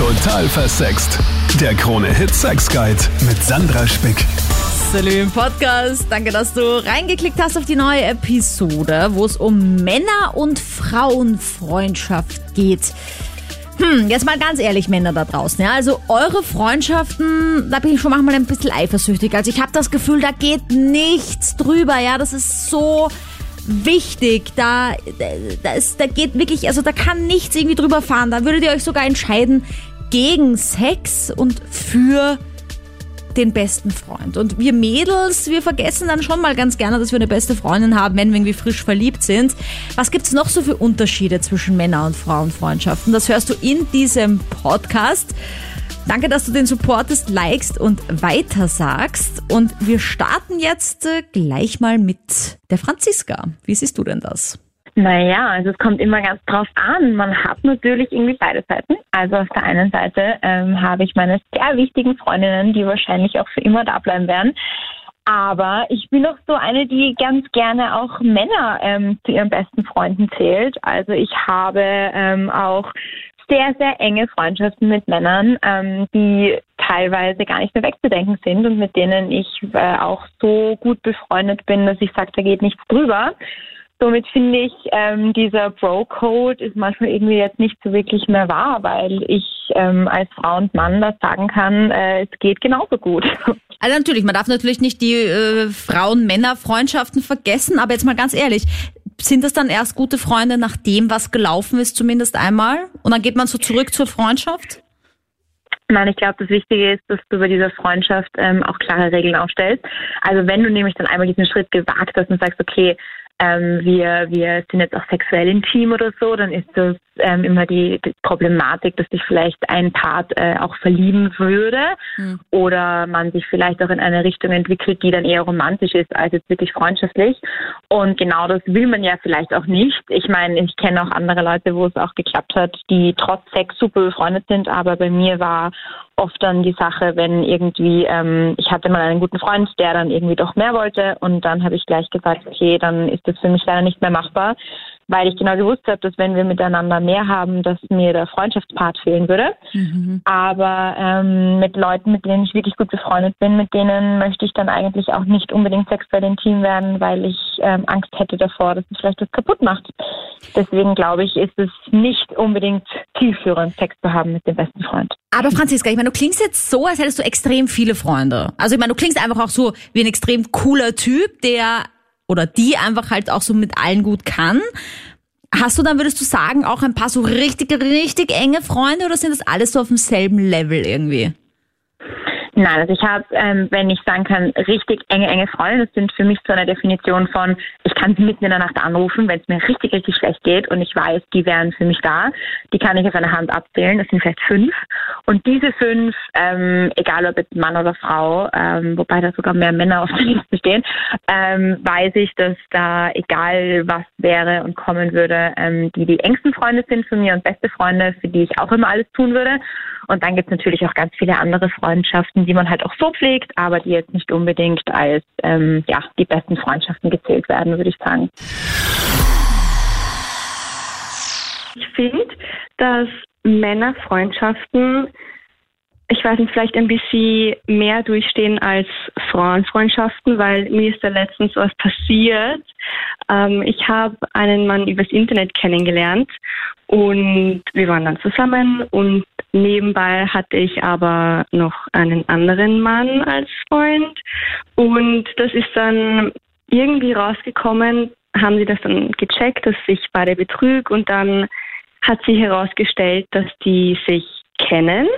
Total versext. Der Krone-Hit Sex Guide mit Sandra Spick. Salü im Podcast. Danke, dass du reingeklickt hast auf die neue Episode, wo es um Männer- und Frauenfreundschaft geht. Hm, jetzt mal ganz ehrlich, Männer da draußen. Ja, also eure Freundschaften, da bin ich schon manchmal ein bisschen eifersüchtig. Also ich habe das Gefühl, da geht nichts drüber. Ja, das ist so wichtig. Da, da, ist, da geht wirklich, also da kann nichts irgendwie drüber fahren. Da würdet ihr euch sogar entscheiden gegen Sex und für den besten Freund. Und wir Mädels, wir vergessen dann schon mal ganz gerne, dass wir eine beste Freundin haben, wenn wir irgendwie frisch verliebt sind. Was gibt's noch so für Unterschiede zwischen Männer- und Frauenfreundschaften? Das hörst du in diesem Podcast. Danke, dass du den supportest, likest und weitersagst. Und wir starten jetzt äh, gleich mal mit der Franziska. Wie siehst du denn das? Naja, also es kommt immer ganz drauf an. Man hat natürlich irgendwie beide Seiten. Also auf der einen Seite ähm, habe ich meine sehr wichtigen Freundinnen, die wahrscheinlich auch für immer da bleiben werden. Aber ich bin auch so eine, die ganz gerne auch Männer ähm, zu ihren besten Freunden zählt. Also ich habe ähm, auch sehr, sehr enge Freundschaften mit Männern, ähm, die teilweise gar nicht mehr wegzudenken sind und mit denen ich äh, auch so gut befreundet bin, dass ich sage, da geht nichts drüber. Somit finde ich, ähm, dieser Bro-Code ist manchmal irgendwie jetzt nicht so wirklich mehr wahr, weil ich ähm, als Frau und Mann das sagen kann, äh, es geht genauso gut. Also natürlich, man darf natürlich nicht die äh, Frauen-Männer-Freundschaften vergessen, aber jetzt mal ganz ehrlich, sind das dann erst gute Freunde nach dem, was gelaufen ist, zumindest einmal? Und dann geht man so zurück zur Freundschaft? Nein, ich glaube, das Wichtige ist, dass du bei dieser Freundschaft ähm, auch klare Regeln aufstellst. Also wenn du nämlich dann einmal diesen Schritt gewagt hast und sagst, okay, ähm, wir, wir sind jetzt auch sexuell intim oder so, dann ist das ähm, immer die, die, Problematik, dass sich vielleicht ein Part äh, auch verlieben würde mhm. oder man sich vielleicht auch in eine Richtung entwickelt, die dann eher romantisch ist als jetzt wirklich freundschaftlich. Und genau das will man ja vielleicht auch nicht. Ich meine, ich kenne auch andere Leute, wo es auch geklappt hat, die trotz Sex super befreundet sind, aber bei mir war oft dann die Sache, wenn irgendwie, ähm, ich hatte mal einen guten Freund, der dann irgendwie doch mehr wollte und dann habe ich gleich gesagt, okay, dann ist das für mich leider nicht mehr machbar, weil ich genau gewusst habe, dass wenn wir miteinander mehr haben, dass mir der Freundschaftspart fehlen würde. Mhm. Aber ähm, mit Leuten, mit denen ich wirklich gut befreundet bin, mit denen möchte ich dann eigentlich auch nicht unbedingt sexuell intim werden, weil ich ähm, Angst hätte davor, dass es vielleicht was kaputt macht. Deswegen glaube ich, ist es nicht unbedingt zielführend, Sex zu haben mit dem besten Freund. Aber Franziska, ich meine, du klingst jetzt so, als hättest du extrem viele Freunde. Also ich meine, du klingst einfach auch so wie ein extrem cooler Typ, der oder die einfach halt auch so mit allen gut kann. Hast du dann, würdest du sagen, auch ein paar so richtig, richtig enge Freunde oder sind das alles so auf demselben Level irgendwie? Nein, also ich habe, ähm, wenn ich sagen kann, richtig enge, enge Freunde, das sind für mich so eine Definition von, ich kann sie mitten in der Nacht anrufen, wenn es mir richtig, richtig schlecht geht und ich weiß, die wären für mich da. Die kann ich auf einer Hand abzählen, das sind vielleicht fünf. Und diese fünf, ähm, egal ob jetzt Mann oder Frau, ähm, wobei da sogar mehr Männer auf der Liste stehen, ähm, weiß ich, dass da egal was wäre und kommen würde, ähm, die die engsten Freunde sind von mir und beste Freunde, für die ich auch immer alles tun würde. Und dann gibt es natürlich auch ganz viele andere Freundschaften, die man halt auch so pflegt, aber die jetzt nicht unbedingt als ähm, ja, die besten Freundschaften gezählt werden, würde ich sagen. Ich finde, dass Männerfreundschaften, ich weiß nicht, vielleicht ein bisschen mehr durchstehen als Frauenfreundschaften, weil mir ist da letztens was passiert. Ähm, ich habe einen Mann übers Internet kennengelernt und wir waren dann zusammen und Nebenbei hatte ich aber noch einen anderen Mann als Freund und das ist dann irgendwie rausgekommen, haben sie das dann gecheckt, dass ich beide betrüg und dann hat sich herausgestellt, dass die sich kennen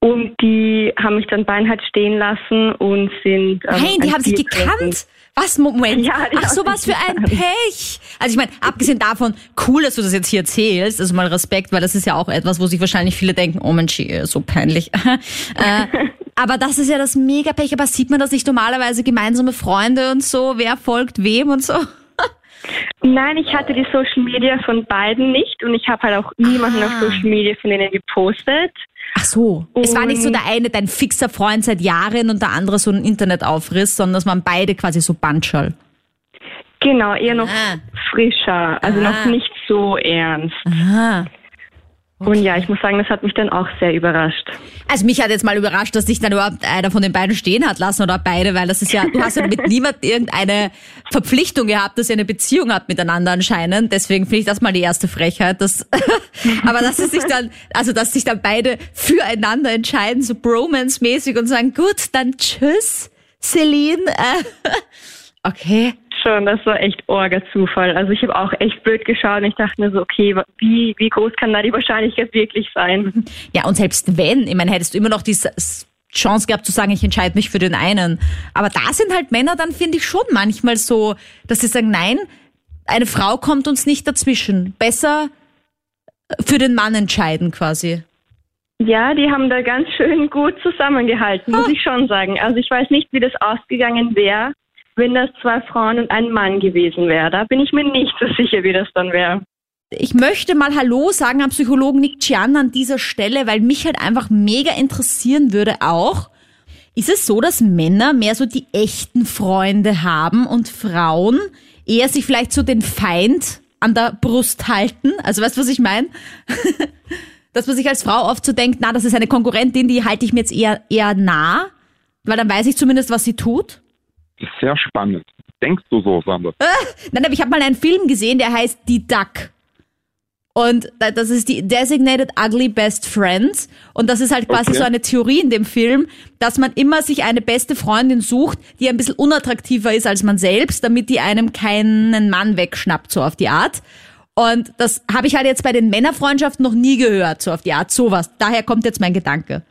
und die haben mich dann beinhart stehen lassen und sind. Ähm, Nein, die haben sich gekannt. Was? Moment. Ja, Ach, so was für ein Pech. Also ich meine, abgesehen davon, cool, dass du das jetzt hier erzählst. Also mal Respekt, weil das ist ja auch etwas, wo sich wahrscheinlich viele denken, oh Mensch, so peinlich. äh, aber das ist ja das Mega-Pech. Aber sieht man das nicht normalerweise gemeinsame Freunde und so? Wer folgt wem und so? Nein, ich hatte die Social Media von beiden nicht und ich habe halt auch niemanden ah. auf Social Media von denen gepostet. Ach so. Und es war nicht so der eine dein fixer Freund seit Jahren und der andere so ein Internetaufriss, sondern dass man beide quasi so Banschall. Genau, eher noch ah. frischer, also ah. noch nicht so ernst. Aha. Und ja, ich muss sagen, das hat mich dann auch sehr überrascht. Also mich hat jetzt mal überrascht, dass sich dann überhaupt einer von den beiden stehen hat lassen oder beide, weil das ist ja, du hast ja mit niemand irgendeine Verpflichtung gehabt, dass ihr eine Beziehung habt miteinander anscheinend. Deswegen finde ich das mal die erste Frechheit. Dass, aber dass es sich dann, also dass sich dann beide füreinander entscheiden, so Bromance-mäßig und sagen, gut, dann tschüss, Celine. Okay schon, das war echt orger Zufall. Also ich habe auch echt blöd geschaut und ich dachte mir so, okay, wie, wie groß kann da die Wahrscheinlichkeit wirklich sein? Ja, und selbst wenn, ich meine, hättest du immer noch die Chance gehabt zu sagen, ich entscheide mich für den einen. Aber da sind halt Männer dann, finde ich, schon manchmal so, dass sie sagen, nein, eine Frau kommt uns nicht dazwischen. Besser für den Mann entscheiden quasi. Ja, die haben da ganz schön gut zusammengehalten, muss ich schon sagen. Also ich weiß nicht, wie das ausgegangen wäre, wenn das zwei Frauen und ein Mann gewesen wäre. Da bin ich mir nicht so sicher, wie das dann wäre. Ich möchte mal Hallo sagen am Psychologen Nick Chian an dieser Stelle, weil mich halt einfach mega interessieren würde auch. Ist es so, dass Männer mehr so die echten Freunde haben und Frauen eher sich vielleicht so den Feind an der Brust halten? Also weißt du, was ich meine? dass man sich als Frau oft so denkt, na, das ist eine Konkurrentin, die halte ich mir jetzt eher, eher nah, weil dann weiß ich zumindest, was sie tut. Das ist sehr spannend. Denkst du so, Sandra? Äh, nein, aber ich habe mal einen Film gesehen, der heißt Die Duck. Und das ist die Designated Ugly Best Friends. Und das ist halt quasi okay. so eine Theorie in dem Film, dass man immer sich eine beste Freundin sucht, die ein bisschen unattraktiver ist als man selbst, damit die einem keinen Mann wegschnappt, so auf die Art. Und das habe ich halt jetzt bei den Männerfreundschaften noch nie gehört, so auf die Art, sowas. Daher kommt jetzt mein Gedanke.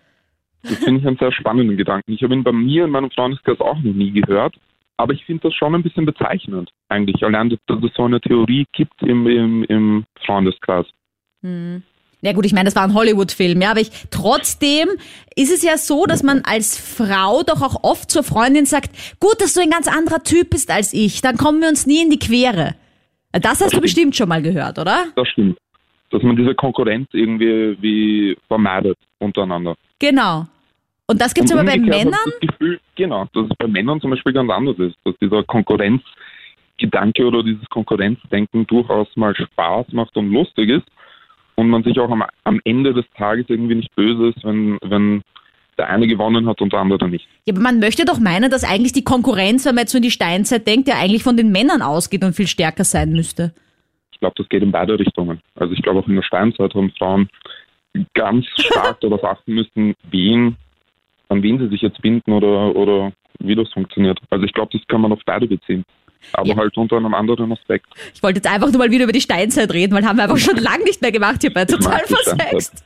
Das finde ich einen sehr spannenden Gedanken. Ich habe ihn bei mir in meinem Freundeskreis auch noch nie gehört. Aber ich finde das schon ein bisschen bezeichnend, eigentlich. Allein, dass, es so eine Theorie gibt im, im, im Freundeskreis. Hm. Ja gut, ich meine, das war ein Hollywood-Film, ja, aber ich, trotzdem ist es ja so, dass man als Frau doch auch oft zur Freundin sagt, gut, dass du ein ganz anderer Typ bist als ich, dann kommen wir uns nie in die Quere. Das hast du bestimmt schon mal gehört, oder? Das stimmt. Dass man diese Konkurrenz irgendwie wie vermeidet untereinander. Genau. Und das gibt es aber bei Männern? Das Gefühl, genau, dass es bei Männern zum Beispiel ganz anders ist, dass dieser Konkurrenzgedanke oder dieses Konkurrenzdenken durchaus mal Spaß macht und lustig ist und man sich auch am, am Ende des Tages irgendwie nicht böse ist, wenn, wenn der eine gewonnen hat und der andere nicht. Ja, aber man möchte doch meinen, dass eigentlich die Konkurrenz, wenn man jetzt so in die Steinzeit denkt, ja eigentlich von den Männern ausgeht und viel stärker sein müsste. Ich glaube, das geht in beide Richtungen. Also ich glaube auch in der Steinzeit haben Frauen ganz stark darauf achten müssen, wen an wen sie sich jetzt binden oder, oder wie das funktioniert. Also ich glaube, das kann man auf beide beziehen. Aber ja. halt unter einem anderen Aspekt. Ich wollte jetzt einfach nur mal wieder über die Steinzeit reden, weil haben wir einfach schon lange nicht mehr gemacht hier bei Total Versext.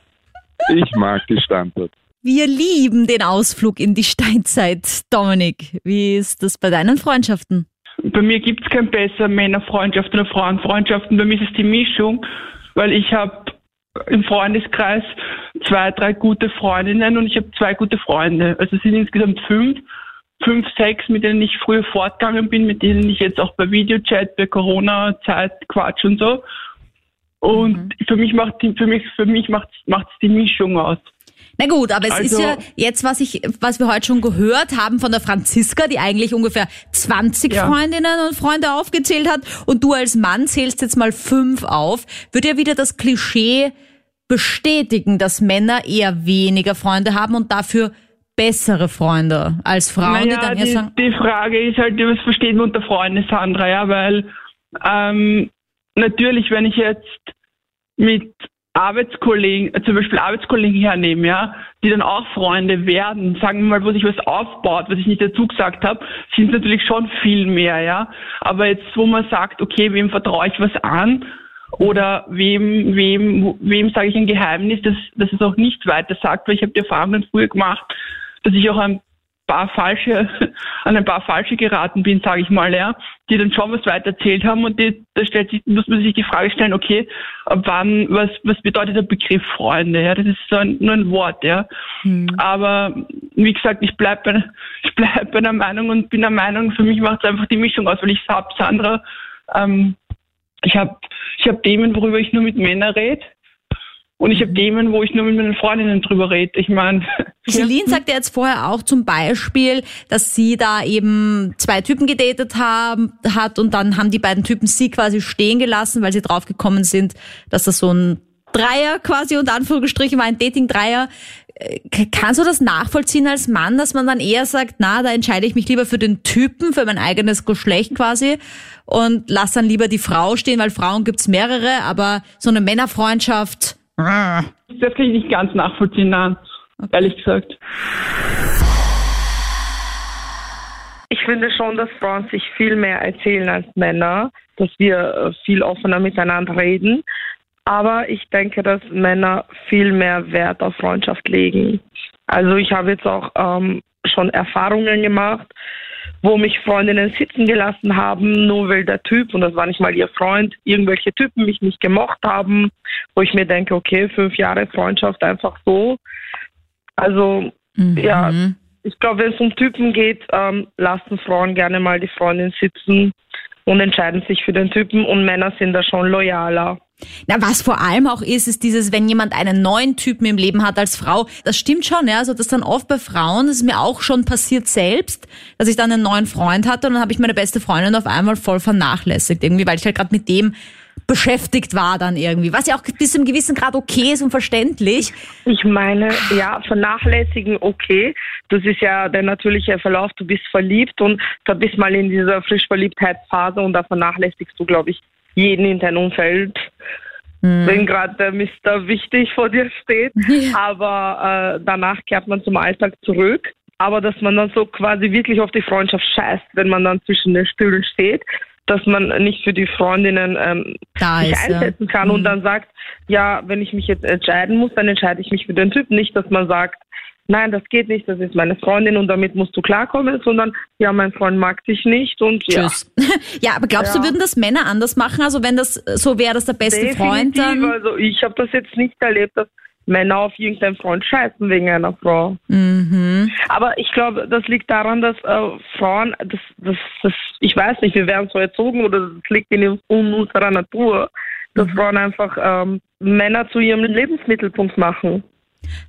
Ich mag die Steinzeit. Wir lieben den Ausflug in die Steinzeit. Dominik, wie ist das bei deinen Freundschaften? Bei mir gibt es kein besser Männerfreundschaften oder Frauenfreundschaften. Bei mir ist es die Mischung, weil ich habe im Freundeskreis zwei, drei gute Freundinnen und ich habe zwei gute Freunde. Also es sind insgesamt fünf, fünf, sechs, mit denen ich früher fortgegangen bin, mit denen ich jetzt auch bei Videochat, bei Corona-Zeit quatsch und so. Und mhm. für mich macht für mich für mich macht macht's die Mischung aus. Na gut, aber es also, ist ja jetzt, was ich, was wir heute schon gehört haben von der Franziska, die eigentlich ungefähr 20 ja. Freundinnen und Freunde aufgezählt hat und du als Mann zählst jetzt mal fünf auf, wird ja wieder das Klischee bestätigen, dass Männer eher weniger Freunde haben und dafür bessere Freunde als Frauen, naja, die dann eher sagen. Die Frage ist halt, was versteht man unter Freunde, Sandra, ja, weil ähm, natürlich, wenn ich jetzt mit Arbeitskollegen, äh, zum Beispiel Arbeitskollegen hernehmen, ja, die dann auch Freunde werden, sagen wir mal, wo sich was aufbaut, was ich nicht dazu gesagt habe, sind natürlich schon viel mehr, ja. Aber jetzt, wo man sagt, okay, wem vertraue ich was an oder wem, wem, wem sage ich ein Geheimnis, dass, dass es auch nicht weiter sagt, weil ich habe die Erfahrung dann früher gemacht, dass ich auch ein paar falsche, an ein paar falsche geraten bin, sage ich mal, ja, die dann schon was weiter erzählt haben und die, da stellt sich, muss man sich die Frage stellen, okay, ab wann, was, was bedeutet der Begriff Freunde, ja, das ist so ein, nur ein Wort, ja. Hm. Aber wie gesagt, ich bleibe bei, ich bleib bei der Meinung und bin der Meinung, für mich macht es einfach die Mischung aus, weil ich habe Sandra, ähm, ich habe ich hab Themen, worüber ich nur mit Männern rede und ich habe Themen, wo ich nur mit meinen Freundinnen drüber rede. Ich meine. Celine sagte jetzt vorher auch zum Beispiel, dass sie da eben zwei Typen gedatet haben, hat und dann haben die beiden Typen sie quasi stehen gelassen, weil sie draufgekommen sind, dass das so ein Dreier quasi unter Anführungsstrichen war ein Dating-Dreier. Äh, Kannst du das nachvollziehen als Mann, dass man dann eher sagt, na, da entscheide ich mich lieber für den Typen, für mein eigenes Geschlecht quasi und lass dann lieber die Frau stehen, weil Frauen gibt's mehrere, aber so eine Männerfreundschaft. äh, Das kann ich nicht ganz nachvollziehen, nein. Ehrlich gesagt. Ich finde schon, dass Frauen sich viel mehr erzählen als Männer, dass wir äh, viel offener miteinander reden. Aber ich denke, dass Männer viel mehr Wert auf Freundschaft legen. Also ich habe jetzt auch ähm, schon Erfahrungen gemacht, wo mich Freundinnen sitzen gelassen haben, nur weil der Typ, und das war nicht mal ihr Freund, irgendwelche Typen mich nicht gemocht haben, wo ich mir denke, okay, fünf Jahre Freundschaft einfach so. Also ja, mhm. ich glaube, wenn es um Typen geht, ähm, lassen Frauen gerne mal die Freundin sitzen und entscheiden sich für den Typen und Männer sind da schon loyaler. Na, was vor allem auch ist, ist dieses, wenn jemand einen neuen Typen im Leben hat als Frau, das stimmt schon, ja, also das dann oft bei Frauen, das ist mir auch schon passiert selbst, dass ich dann einen neuen Freund hatte und dann habe ich meine beste Freundin auf einmal voll vernachlässigt, irgendwie, weil ich halt gerade mit dem beschäftigt war dann irgendwie, was ja auch bis zu einem gewissen Grad okay ist und verständlich. Ich meine, ja, vernachlässigen, okay. Das ist ja der natürliche Verlauf. Du bist verliebt und da bist mal in dieser Frischverliebtheitsphase und da vernachlässigst du, glaube ich, jeden in deinem Umfeld. Wenn gerade der Mister wichtig vor dir steht. Aber äh, danach kehrt man zum Alltag zurück. Aber dass man dann so quasi wirklich auf die Freundschaft scheißt, wenn man dann zwischen den Stühlen steht, dass man nicht für die Freundinnen ähm, Da sich ist, ja. einsetzen kann und dann sagt, ja, wenn ich mich jetzt entscheiden muss, dann entscheide ich mich für den Typ. Nicht, dass man sagt, nein, das geht nicht, das ist meine Freundin und damit musst du klarkommen, sondern ja, mein Freund mag dich nicht und ja. Tschüss. Ja, aber glaubst du, Ja. würden das Männer anders machen? Also wenn das so wäre, dass der beste Freund Definitiv. dann... Also ich habe das jetzt nicht erlebt, dass Männer auf irgendeinen Freund scheißen wegen einer Frau. Mhm. Aber ich glaube, das liegt daran, dass äh, Frauen, das, das, das, ich weiß nicht, wir werden so erzogen oder das liegt in, in unserer Natur, dass Mhm. Frauen einfach ähm, Männer zu ihrem Lebensmittelpunkt machen.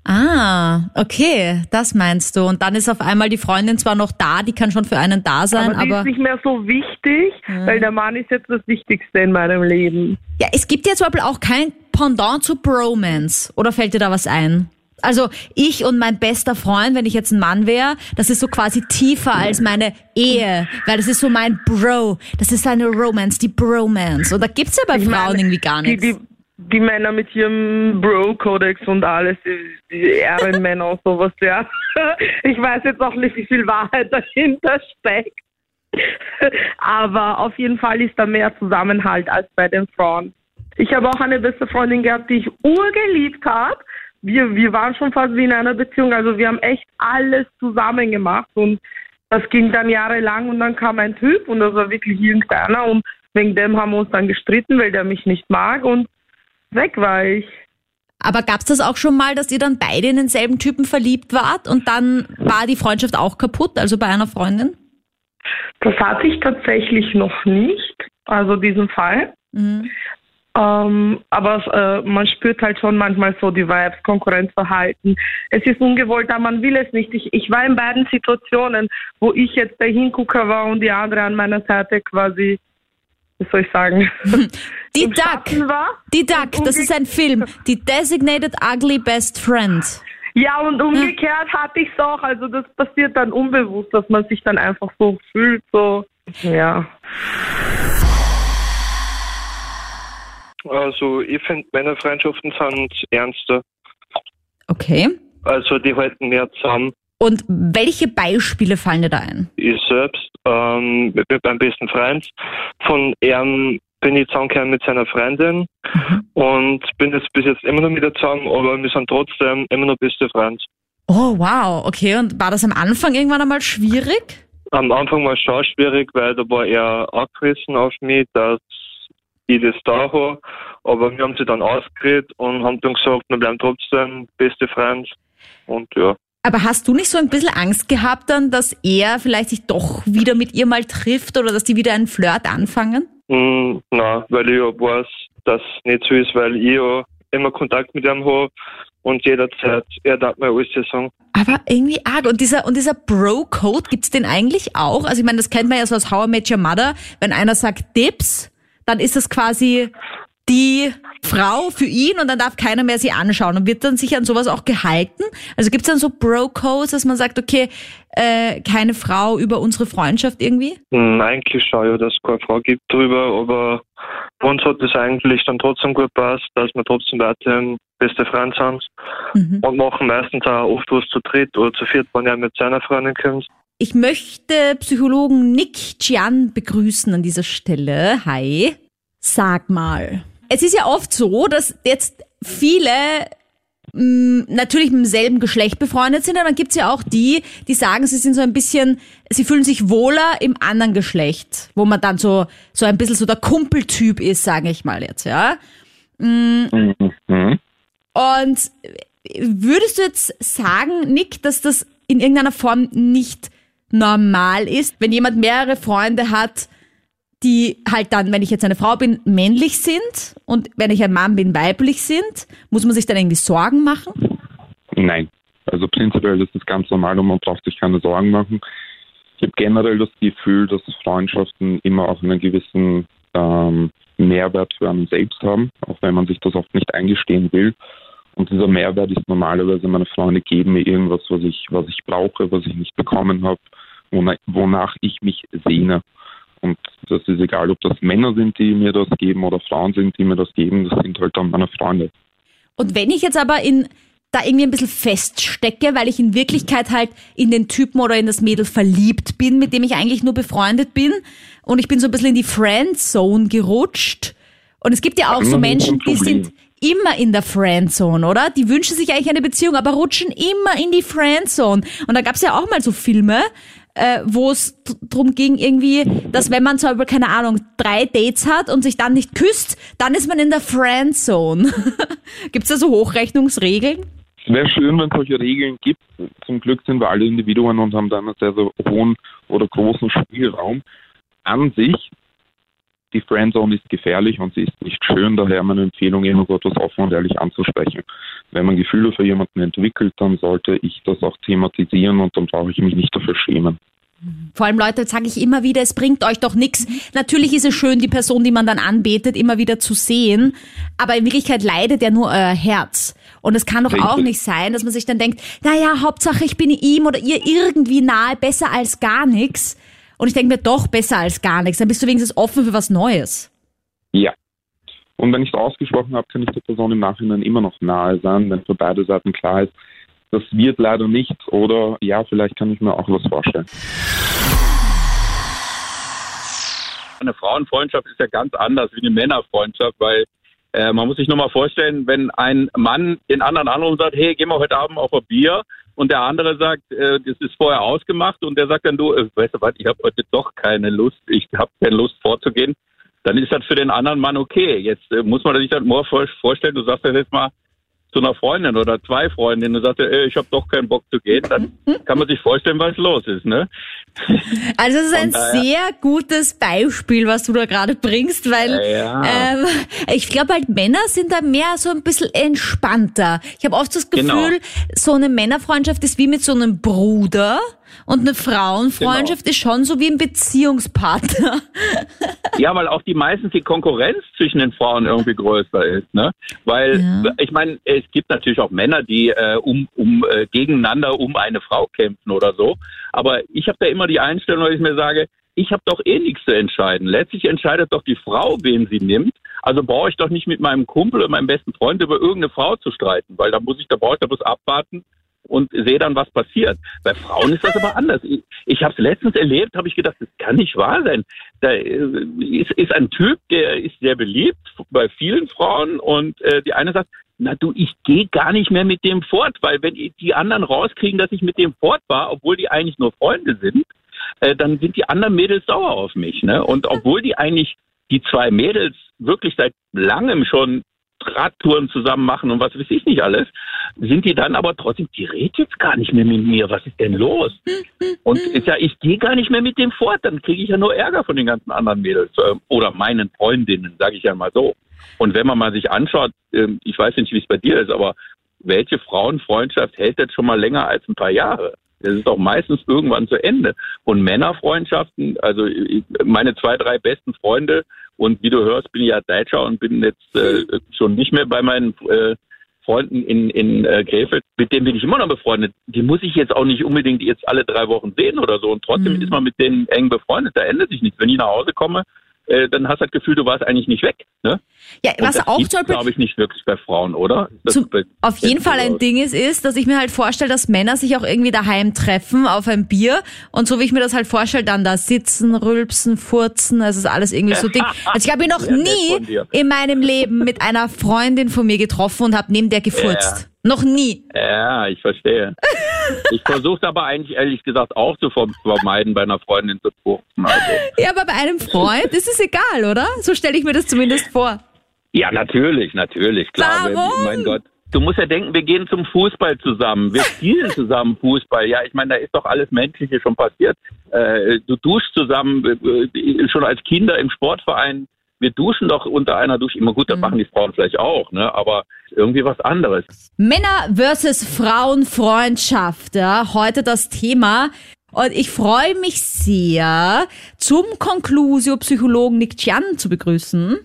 Ah, okay, das meinst du. Und dann ist auf einmal die Freundin zwar noch da, die kann schon für einen da sein, aber die aber, ist nicht mehr so wichtig, weil der Mann ist jetzt das Wichtigste in meinem Leben. ja, es gibt ja zum Beispiel auch kein Pendant zu Bromance. Oder fällt dir da was ein? Also ich und mein bester Freund, wenn ich jetzt ein Mann wäre, das ist so quasi tiefer als meine Ehe, weil das ist so mein Bro. Das ist eine Romance, die Bromance. Und da gibt's ja bei Ich Frauen meine, irgendwie gar nichts. die, die Männer mit ihrem Bro-Kodex und alles, die, die Ehrenmänner und sowas, ja. Ich weiß jetzt auch nicht, wie viel Wahrheit dahinter steckt. Aber auf jeden Fall ist da mehr Zusammenhalt als bei den Frauen. Ich habe auch eine beste Freundin gehabt, die ich urgeliebt habe. Wir, wir waren schon fast wie in einer Beziehung. Also wir haben echt alles zusammen gemacht und das ging dann jahrelang und dann kam ein Typ und das war wirklich irgendeiner und wegen dem haben wir uns dann gestritten, weil der mich nicht mag und weg war ich. Aber gab's das auch schon mal, dass ihr dann beide in denselben Typen verliebt wart und dann war die Freundschaft auch kaputt, also bei einer Freundin? Das hatte ich tatsächlich noch nicht, also diesen Fall. Mhm. Ähm, aber äh, man spürt halt schon manchmal so die Vibes, Konkurrenzverhalten. Es ist ungewollt, aber man will es nicht. Ich, ich war in beiden Situationen, wo ich jetzt der Hingucker war und die andere an meiner Seite quasi, wie soll ich sagen, Die im Duck, die Duck, das ist ein Film. Die Designated Ugly Best Friend. Ja, und umgekehrt hatte ich es auch. Also das passiert dann unbewusst, dass man sich dann einfach so fühlt, so, ja. Also ich finde, Männerfreundschaften sind ernster. Okay. Also die halten mehr zusammen. Und welche Beispiele fallen dir da ein? Ich selbst, ähm, mit meinem besten Freund, von ihm bin ich zusammengekommen mit seiner Freundin und bin jetzt bis jetzt immer noch mit ihr zusammen, aber wir sind trotzdem immer noch beste Freunde. Oh, wow. Okay, und war das am Anfang irgendwann einmal schwierig? Am Anfang war es schon schwierig, weil da war er angerissen auf mich, dass ich das da habe. Aber wir haben sie dann ausgeredet und haben dann gesagt, wir bleiben trotzdem beste Freunde. Und ja. Aber hast du nicht so ein bisschen Angst gehabt dann, dass er vielleicht sich doch wieder mit ihr mal trifft oder dass die wieder einen Flirt anfangen? Mm, nein, weil ich ja weiß, dass es nicht so ist, weil ich ja immer Kontakt mit ihm habe und jederzeit, er darf mir alles sagen. Aber irgendwie arg. Und dieser, und dieser Bro-Code, gibt's den eigentlich auch? Also ich meine, das kennt man ja so aus How I Met Your Mother. Wenn einer sagt Dips, dann ist das quasi die Frau für ihn und dann darf keiner mehr sie anschauen und wird dann sich an sowas auch gehalten? Also gibt es dann so Bro-Codes, dass man sagt, okay, äh, keine Frau über unsere Freundschaft irgendwie? Hm, Eigentlich schon, ja, dass es keine Frau gibt drüber, aber bei uns hat das eigentlich dann trotzdem gut passt, dass wir trotzdem weiterhin beste Freunde sind Mhm. und machen meistens auch oft was zu dritt oder zu viert, wenn er mit seiner Freundin kommt. Ich möchte Psychologen Nick Chian begrüßen an dieser Stelle. Hi. Sag mal. Es ist ja oft so, dass jetzt viele mh, natürlich mit demselben Geschlecht befreundet sind, aber dann gibt's ja auch die, die sagen, sie sind so ein bisschen, sie fühlen sich wohler im anderen Geschlecht, wo man dann so, so ein bisschen so der Kumpeltyp ist, sage ich mal jetzt, ja. Mhm. Und würdest du jetzt sagen, Nick, dass das in irgendeiner Form nicht normal ist, wenn jemand mehrere Freunde hat, die halt dann, wenn ich jetzt eine Frau bin, männlich sind und wenn ich ein Mann bin, weiblich sind, muss man sich dann irgendwie Sorgen machen? Nein. Also prinzipiell ist das ganz normal und man braucht sich keine Sorgen machen. Ich habe generell das Gefühl, dass Freundschaften immer auch einen gewissen ähm, Mehrwert für einen selbst haben, auch wenn man sich das oft nicht eingestehen will. Und dieser Mehrwert ist normalerweise, meine Freunde geben mir irgendwas, was ich, was ich brauche, was ich nicht bekommen habe, wonach, wonach ich mich sehne. Und das ist egal, ob das Männer sind, die mir das geben oder Frauen sind, die mir das geben, das sind halt dann meine Freunde. Und wenn ich jetzt aber in da irgendwie ein bisschen feststecke, weil ich in Wirklichkeit halt in den Typen oder in das Mädel verliebt bin, mit dem ich eigentlich nur befreundet bin und ich bin so ein bisschen in die Friendzone gerutscht. Und es gibt ja auch so Menschen, die sind immer in der Friendzone, oder? Die wünschen sich eigentlich eine Beziehung, aber rutschen immer in die Friendzone. Und da gab's ja auch mal so Filme, äh, wo es d- drum ging irgendwie, dass wenn man zum Beispiel, keine Ahnung, drei Dates hat und sich dann nicht küsst, dann ist man in der Friendzone. Gibt's da so Hochrechnungsregeln? Es wäre schön, wenn es solche Regeln gibt. Zum Glück sind wir alle Individuen und haben da einen sehr, sehr hohen oder großen Spielraum. An sich, die Friendzone ist gefährlich und sie ist nicht schön, daher meine Empfehlung, immer so etwas offen und ehrlich anzusprechen. Wenn man Gefühle für jemanden entwickelt, dann sollte ich das auch thematisieren und dann brauche ich mich nicht dafür schämen. Vor allem, Leute, sage ich immer wieder, es bringt euch doch nichts. Natürlich ist es schön, die Person, die man dann anbetet, immer wieder zu sehen. Aber in Wirklichkeit leidet ja nur euer Herz. Und es kann doch Richtig. auch nicht sein, dass man sich dann denkt, naja, Hauptsache ich bin ihm oder ihr irgendwie nahe, besser als gar nichts. Und ich denke mir doch besser als gar nichts. Dann bist du wenigstens offen für was Neues. Ja. Und wenn ich es ausgesprochen habe, kann ich der Person im Nachhinein immer noch nahe sein, wenn für beide Seiten klar ist, das wird leider nicht oder ja, vielleicht kann ich mir auch was vorstellen. Eine Frauenfreundschaft ist ja ganz anders wie eine Männerfreundschaft, weil äh, man muss sich nur mal vorstellen, wenn ein Mann den anderen anruft und sagt, hey, geh mal heute Abend auf ein Bier und der andere sagt, äh, das ist vorher ausgemacht. Und der sagt dann, du, äh, weißt du was, ich habe heute doch keine Lust, ich habe keine Lust vorzugehen, dann ist das für den anderen Mann okay. Jetzt äh, muss man sich das mal vor- vorstellen, du sagst das jetzt mal zu einer Freundin oder zwei Freundinnen und sagt, ey, ich habe doch keinen Bock zu gehen, dann kann man sich vorstellen, was los ist, ne? Also es ist ein sehr gutes Beispiel, was du da gerade bringst, weil Ja. ähm, ich glaube halt Männer sind da mehr so ein bisschen entspannter. Ich habe oft das Gefühl, Genau. so eine Männerfreundschaft ist wie mit so einem Bruder und eine Frauenfreundschaft Genau. ist schon so wie ein Beziehungspartner. Ja, weil auch die meistens die Konkurrenz zwischen den Frauen irgendwie größer ist, ne? Weil Ja. ich meine, es gibt natürlich auch Männer, die äh, um um äh, gegeneinander um eine Frau kämpfen oder so. Aber ich habe da immer die Einstellung, dass ich mir sage, ich habe doch eh nichts zu entscheiden. Letztlich entscheidet doch die Frau, wen sie nimmt. Also brauche ich doch nicht mit meinem Kumpel oder meinem besten Freund über irgendeine Frau zu streiten, weil da muss ich, da brauche ich da bloß abwarten und sehe dann, was passiert. Bei Frauen ist das aber anders. Ich, ich habe es letztens erlebt, habe ich gedacht, das kann nicht wahr sein. Da äh, ist, ist ein Typ, der ist sehr beliebt bei vielen Frauen und äh, die eine sagt, na du, ich gehe gar nicht mehr mit dem fort, weil wenn die anderen rauskriegen, dass ich mit dem fort war, obwohl die eigentlich nur Freunde sind, äh, dann sind die anderen Mädels sauer auf mich. Ne? Und obwohl die eigentlich die zwei Mädels wirklich seit langem schon Radtouren zusammen machen und was weiß ich nicht alles, sind die dann aber trotzdem, die redet jetzt gar nicht mehr mit mir, was ist denn los? Und ist ja, ich gehe gar nicht mehr mit dem fort, dann kriege ich ja nur Ärger von den ganzen anderen Mädels äh, oder meinen Freundinnen, sage ich ja mal so. Und wenn man mal sich anschaut, ähm, ich weiß nicht, wie es bei dir ist, aber welche Frauenfreundschaft hält jetzt schon mal länger als ein paar Jahre? Das ist doch meistens irgendwann zu Ende. Und Männerfreundschaften, also meine zwei, drei besten Freunde, und wie du hörst, bin ich ja Deutscher und bin jetzt äh, schon nicht mehr bei meinen äh, Freunden in, in äh, Krefeld, mit denen bin ich immer noch befreundet. Die muss ich jetzt auch nicht unbedingt jetzt alle drei Wochen sehen oder so. Und trotzdem Mhm. ist man mit denen eng befreundet. Da ändert sich nichts. Wenn ich nach Hause komme, äh, dann hast du das Gefühl, du warst eigentlich nicht weg. Ne? Ja, Und was das auch Beispiel glaube ich, nicht wirklich bei Frauen, oder? Das Zum, bei- auf jeden Fall ein Ding ist, ist, dass ich mir halt vorstelle, dass Männer sich auch irgendwie daheim treffen auf ein Bier und so wie ich mir das halt vorstelle, dann da sitzen, rülpsen, furzen, also ist alles irgendwie so Ding. Also ich habe mich noch von nie in meinem Leben mit einer Freundin von mir getroffen und habe neben der gefurzt. Noch nie. Ja, ich verstehe. ich versuche aber eigentlich ehrlich gesagt auch zu verm- vermeiden, bei einer Freundin zu furzen. Also. Ja, aber bei einem Freund ist es egal, oder? So stelle ich mir das zumindest vor. Ja, natürlich, natürlich, klar. Warum? Mein Gott. Du musst ja denken, wir gehen zum Fußball zusammen. Wir spielen zusammen Fußball. Ja, ich meine, da ist doch alles Menschliche schon passiert. Äh, du duschst zusammen, äh, schon als Kinder im Sportverein. Wir duschen doch unter einer Dusche. Immer gut, das machen die Frauen vielleicht auch, ne? Aber irgendwie was anderes. Männer versus Frauenfreundschaft, ja, heute das Thema. Und ich freue mich sehr, zum Conclusio-Psychologen Nick Chan zu begrüßen.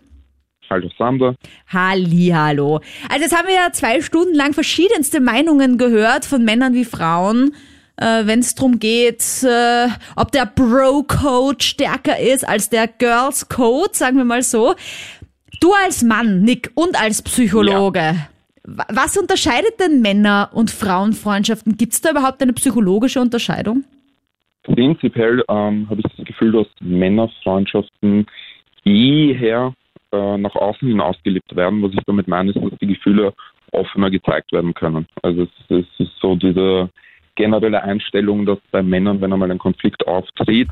Hallo Sander. Hallihallo. Also jetzt haben wir ja zwei Stunden lang verschiedenste Meinungen gehört von Männern wie Frauen, äh, wenn es darum geht, äh, ob der Bro-Code stärker ist als der Girls-Code, sagen wir mal so. Du als Mann, Nick, und als Psychologe, wa- was unterscheidet denn Männer- und Frauenfreundschaften? Gibt es da überhaupt eine psychologische Unterscheidung? Prinzipiell ähm, habe ich das Gefühl, dass Männerfreundschaften eher äh, nach außen hin ausgelebt werden. Was ich damit meine, ist, dass die Gefühle offener gezeigt werden können. Also es, es ist so diese generelle Einstellung, dass bei Männern, wenn einmal ein Konflikt auftritt,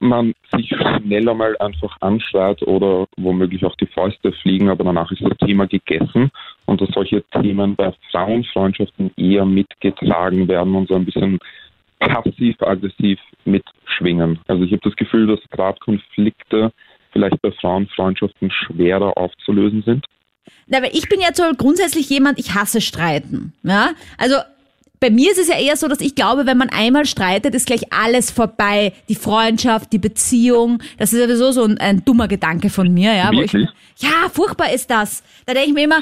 man sich schneller mal einfach anschreit oder womöglich auch die Fäuste fliegen, aber danach ist das Thema gegessen und dass solche Themen bei Frauenfreundschaften eher mitgetragen werden und so ein bisschen passiv-aggressiv mitschwingen. Also ich habe das Gefühl, dass gerade Konflikte vielleicht bei Frauenfreundschaften schwerer aufzulösen sind. Na, aber ich bin ja so grundsätzlich jemand, ich hasse Streiten. Ja? Also bei mir ist es ja eher so, dass ich glaube, wenn man einmal streitet, ist gleich alles vorbei. Die Freundschaft, die Beziehung. Das ist sowieso so ein, ein dummer Gedanke von mir, ja. Wo ich, Wirklich? ja, furchtbar ist das. Da denke ich mir immer,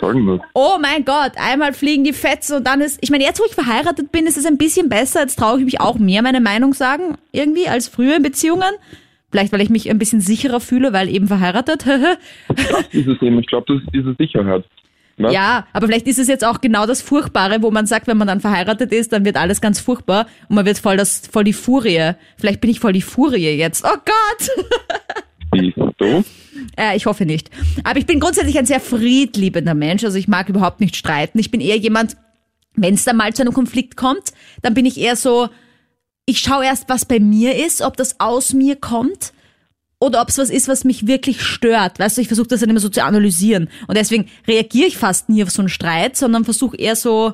oh mein Gott, einmal fliegen die Fetzen und dann ist, ich meine, jetzt wo ich verheiratet bin, ist es ein bisschen besser. Jetzt traue ich mich auch mehr meine Meinung sagen, irgendwie, als früher in Beziehungen. Vielleicht, weil ich mich ein bisschen sicherer fühle, weil eben verheiratet. Das ist es eben. Ich glaube, das ist diese Sicherheit. Was? Ja, aber vielleicht ist es jetzt auch genau das Furchtbare, wo man sagt, wenn man dann verheiratet ist, dann wird alles ganz furchtbar und man wird voll das, voll die Furie. Vielleicht bin ich voll die Furie jetzt. Oh Gott! Du? äh, ich hoffe nicht. Aber ich bin grundsätzlich ein sehr friedliebender Mensch. Also ich mag überhaupt nicht streiten. Ich bin eher jemand, wenn es dann mal zu einem Konflikt kommt, dann bin ich eher so, ich schaue erst, was bei mir ist, ob das aus mir kommt oder ob es was ist, was mich wirklich stört. Weißt du, ich versuche das dann immer so zu analysieren. Und deswegen reagiere ich fast nie auf so einen Streit, sondern versuche eher so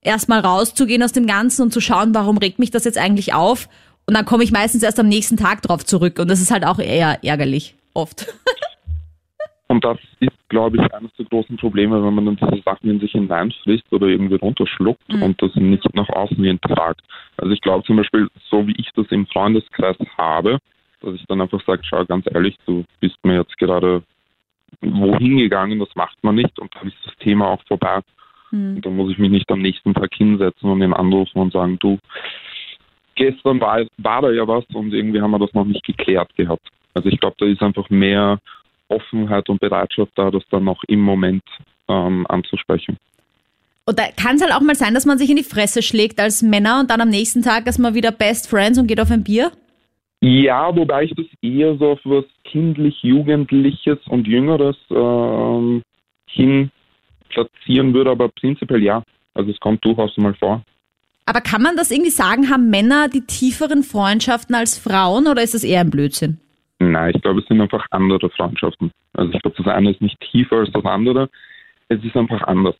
erstmal rauszugehen aus dem Ganzen und zu schauen, warum regt mich das jetzt eigentlich auf. Und dann komme ich meistens erst am nächsten Tag drauf zurück. Und das ist halt auch eher ärgerlich, oft. Und das ist, glaube ich, eines der großen Probleme, wenn man dann diese Sachen in sich hineinfrisst oder irgendwie runterschluckt Mhm. und das nicht nach außen hin tragt. Also ich glaube zum Beispiel, so wie ich das im Freundeskreis habe, dass ich dann einfach sage, schau, ganz ehrlich, du bist mir jetzt gerade wohin gegangen, das macht man nicht und dann ist das Thema auch vorbei. Hm. Und dann muss ich mich nicht am nächsten Tag hinsetzen und ihn anrufen und sagen, du, gestern war, war da ja was und irgendwie haben wir das noch nicht geklärt gehabt. Also ich glaube, da ist einfach mehr Offenheit und Bereitschaft da, das dann noch im Moment ähm, anzusprechen. Und da kann es halt auch mal sein, dass man sich in die Fresse schlägt als Männer und dann am nächsten Tag ist man wieder Best Friends und geht auf ein Bier. Ja, wobei ich das eher so auf was kindlich-jugendliches und jüngeres ähm, hin platzieren würde, aber prinzipiell ja. Also es kommt durchaus mal vor. Aber kann man das irgendwie sagen, haben Männer die tieferen Freundschaften als Frauen oder ist das eher ein Blödsinn? Nein, ich glaube, es sind einfach andere Freundschaften. Also ich glaube, das eine ist nicht tiefer als das andere. Es ist einfach anders.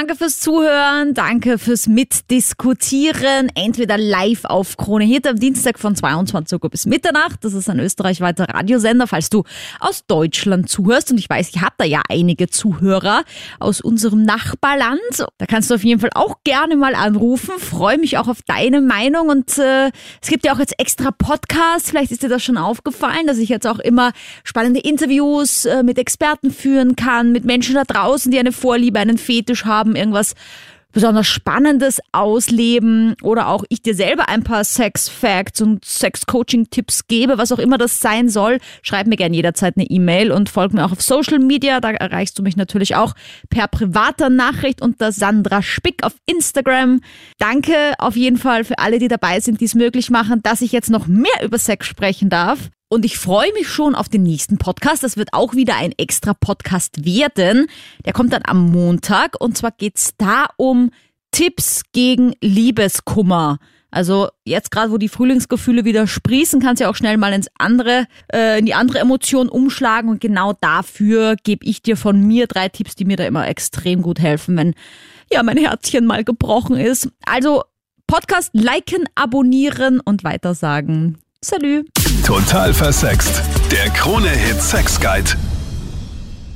Danke fürs Zuhören, danke fürs Mitdiskutieren, entweder live auf Krone Hit am Dienstag von 22 Uhr bis Mitternacht. Das ist ein österreichweiter Radiosender, falls du aus Deutschland zuhörst. Und ich weiß, ich habe da ja einige Zuhörer aus unserem Nachbarland. Da kannst du auf jeden Fall auch gerne mal anrufen. Freue mich auch auf deine Meinung. Und äh, es gibt ja auch jetzt extra Podcasts. Vielleicht ist dir das schon aufgefallen, dass ich jetzt auch immer spannende Interviews äh, mit Experten führen kann, mit Menschen da draußen, die eine Vorliebe, einen Fetisch haben, irgendwas besonders Spannendes ausleben oder auch ich dir selber ein paar Sex-Facts und Sex-Coaching-Tipps gebe, was auch immer das sein soll, schreib mir gerne jederzeit eine E-Mail und folg mir auch auf Social Media. Da erreichst du mich natürlich auch per privater Nachricht unter Sandra Spick auf Instagram. Danke auf jeden Fall für alle, die dabei sind, die es möglich machen, dass ich jetzt noch mehr über Sex sprechen darf. Und ich freue mich schon auf den nächsten Podcast. Das wird auch wieder ein extra Podcast werden. Der kommt dann am Montag. Und zwar geht's da um Tipps gegen Liebeskummer. Also jetzt gerade, wo die Frühlingsgefühle wieder sprießen, kann es ja auch schnell mal ins andere, äh, in die andere Emotion umschlagen. Und genau dafür gebe ich dir von mir drei Tipps, die mir da immer extrem gut helfen, wenn ja mein Herzchen mal gebrochen ist. Also Podcast liken, abonnieren und weitersagen. Salut. Total versext. Der Krone-Hit Sex Guide.